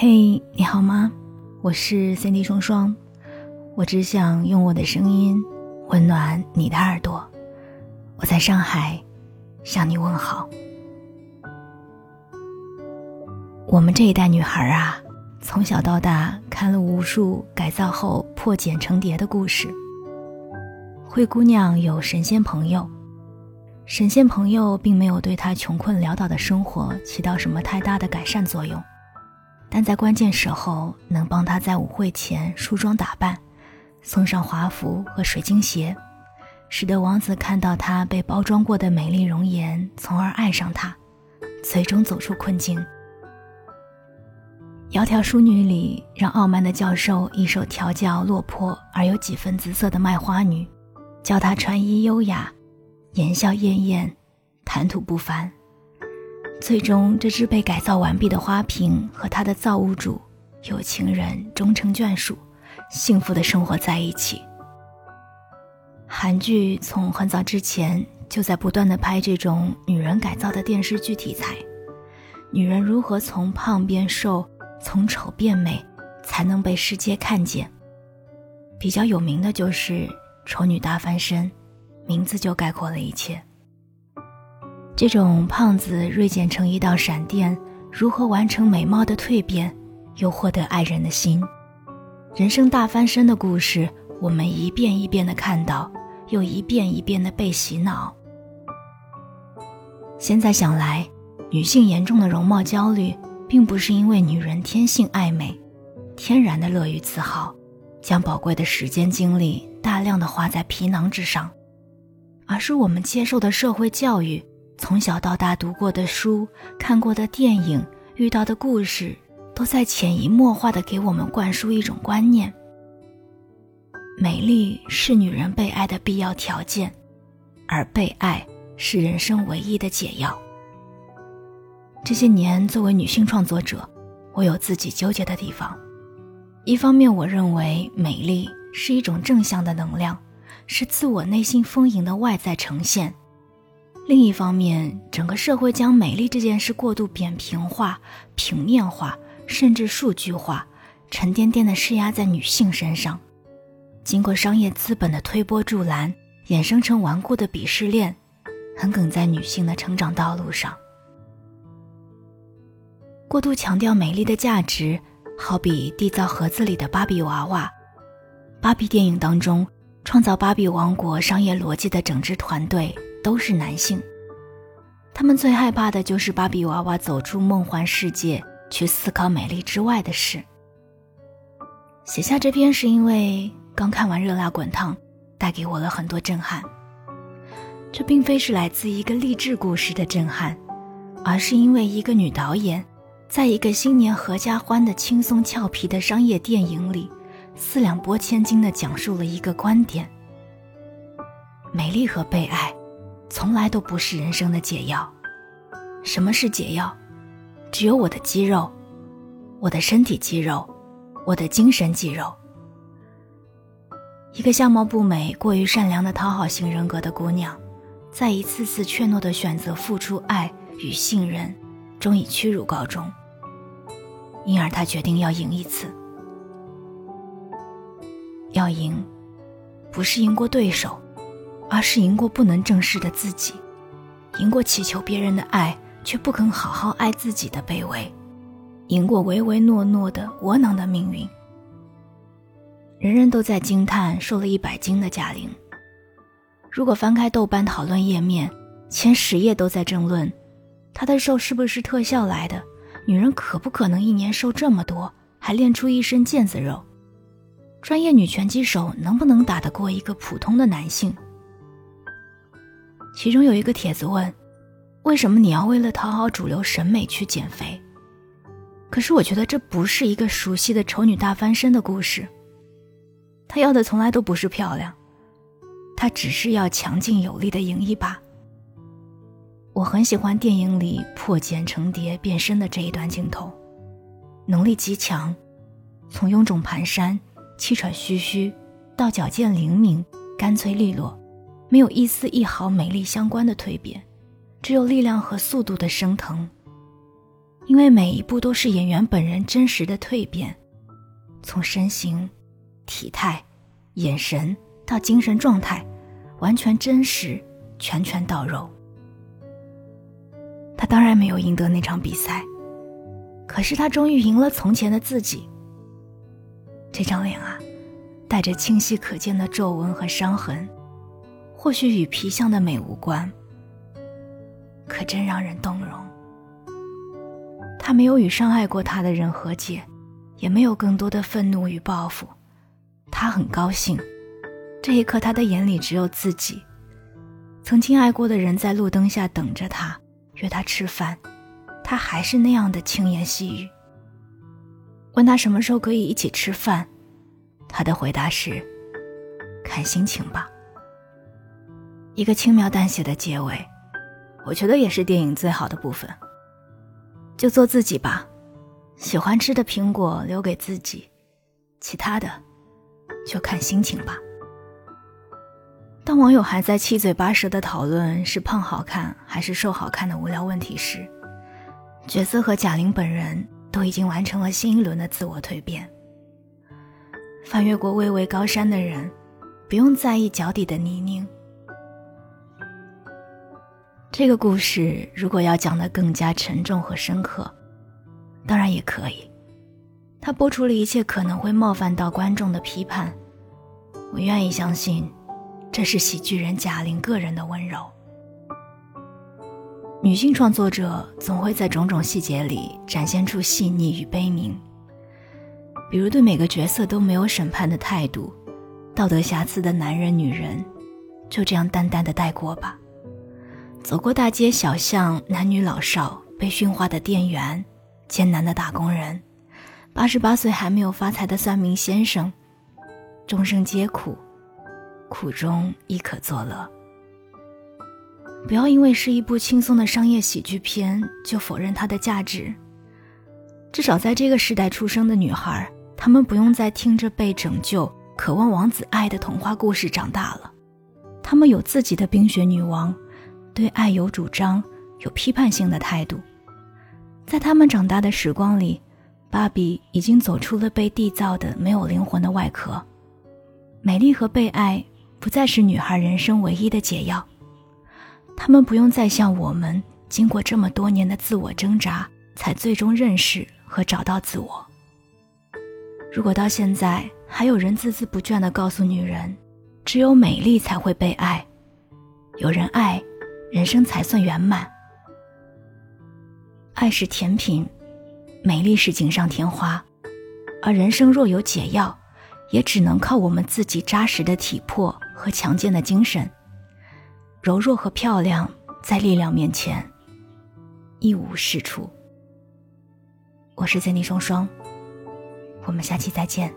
嘿，你好吗？我是 Cindy 双双，我只想用我的声音温暖你的耳朵。我在上海向你问好。我们这一代女孩啊，从小到大看了无数改造后破茧成蝶的故事。灰姑娘有神仙朋友，神仙朋友并没有对她穷困潦倒的生活起到什么太大的改善作用，但在关键时候能帮她在舞会前梳妆打扮，送上华服和水晶鞋。使得王子看到她被包装过的美丽容颜，从而爱上她，最终走出困境。《窈窕淑女》里，让傲慢的教授一手调教落魄而有几分姿色的卖花女，教她穿衣优雅，言笑晏晏，谈吐不凡。最终，这只被改造完毕的花瓶和它的造物主有情人终成眷属，幸福的生活在一起。韩剧从很早之前就在不断的拍这种女人改造的电视剧题材，女人如何从胖变瘦，从丑变美，才能被世界看见。比较有名的就是《丑女大翻身》，名字就概括了一切。这种胖子锐减成一道闪电，如何完成美貌的蜕变，又获得爱人的心，人生大翻身的故事，我们一遍一遍的看到。又一遍一遍的被洗脑。现在想来，女性严重的容貌焦虑，并不是因为女人天性爱美，天然的乐于自豪，将宝贵的时间精力大量的花在皮囊之上，而是我们接受的社会教育，从小到大读过的书、看过的电影、遇到的故事，都在潜移默化的给我们灌输一种观念。美丽是女人被爱的必要条件，而被爱是人生唯一的解药。这些年，作为女性创作者，我有自己纠结的地方。一方面，我认为美丽是一种正向的能量，是自我内心丰盈的外在呈现；另一方面，整个社会将美丽这件事过度扁平化、平面化，甚至数据化，沉甸甸的施压在女性身上。经过商业资本的推波助澜，衍生成顽固的鄙视链，横亘在女性的成长道路上。过度强调美丽的价值，好比缔造盒子里的芭比娃娃。芭比电影当中，创造芭比王国商业逻辑的整支团队都是男性，他们最害怕的就是芭比娃娃走出梦幻世界，去思考美丽之外的事。写下这篇是因为。刚看完《热辣滚烫》，带给我了很多震撼。这并非是来自一个励志故事的震撼，而是因为一个女导演，在一个新年合家欢的轻松俏皮的商业电影里，四两拨千斤地讲述了一个观点：美丽和被爱，从来都不是人生的解药。什么是解药？只有我的肌肉，我的身体肌肉，我的精神肌肉。一个相貌不美、过于善良的讨好型人格的姑娘，在一次次怯懦的选择付出爱与信任，终以屈辱告终。因而，她决定要赢一次。要赢，不是赢过对手，而是赢过不能正视的自己，赢过祈求别人的爱却不肯好好爱自己的卑微，赢过唯唯诺诺的窝囊的命运。人人都在惊叹瘦了一百斤的贾玲。如果翻开豆瓣讨论页面，前十页都在争论，她的瘦是不是特效来的？女人可不可能一年瘦这么多，还练出一身腱子肉？专业女拳击手能不能打得过一个普通的男性？其中有一个帖子问：为什么你要为了讨好主流审美去减肥？可是我觉得这不是一个熟悉的丑女大翻身的故事。她要的从来都不是漂亮，她只是要强劲有力的赢一把。我很喜欢电影里破茧成蝶变身的这一段镜头，能力极强，从臃肿蹒跚、气喘吁吁，到矫健灵敏、干脆利落，没有一丝一毫美丽相关的蜕变，只有力量和速度的升腾。因为每一步都是演员本人真实的蜕变，从身形、体态、眼神到精神状态，完全真实，拳拳到肉。他当然没有赢得那场比赛，可是他终于赢了从前的自己。这张脸啊，带着清晰可见的皱纹和伤痕，或许与皮相的美无关，可真让人动容。他没有与伤害过他的人和解，也没有更多的愤怒与报复。他很高兴，这一刻他的眼里只有自己。曾经爱过的人在路灯下等着他，约他吃饭，他还是那样的轻言细语。问他什么时候可以一起吃饭，他的回答是：“看心情吧。”一个轻描淡写的结尾，我觉得也是电影最好的部分。就做自己吧，喜欢吃的苹果留给自己，其他的就看心情吧。当网友还在七嘴八舌的讨论是胖好看还是瘦好看的无聊问题时，角色和贾玲本人。都已经完成了新一轮的自我蜕变。翻越过巍巍高山的人，不用在意脚底的泥泞。这个故事如果要讲得更加沉重和深刻，当然也可以。他播出了一切可能会冒犯到观众的批判，我愿意相信，这是喜剧人贾玲个人的温柔。女性创作者总会在种种细节里展现出细腻与悲悯，比如对每个角色都没有审判的态度，道德瑕疵的男人、女人，就这样淡淡的带过吧。走过大街小巷，男女老少，被驯化的店员，艰难的打工人，八十八岁还没有发财的算命先生，众生皆苦，苦中亦可作乐。不要因为是一部轻松的商业喜剧片就否认它的价值。至少在这个时代出生的女孩，她们不用再听着被拯救、渴望王子爱的童话故事长大了。她们有自己的冰雪女王，对爱有主张、有批判性的态度。在他们长大的时光里，芭比已经走出了被缔造的没有灵魂的外壳。美丽和被爱不再是女孩人生唯一的解药。他们不用再像我们，经过这么多年的自我挣扎，才最终认识和找到自我。如果到现在还有人孜孜不倦地告诉女人，只有美丽才会被爱，有人爱，人生才算圆满。爱是甜品，美丽是锦上添花，而人生若有解药，也只能靠我们自己扎实的体魄和强健的精神。柔弱和漂亮，在力量面前一无是处。我是 Jenny 双双，我们下期再见。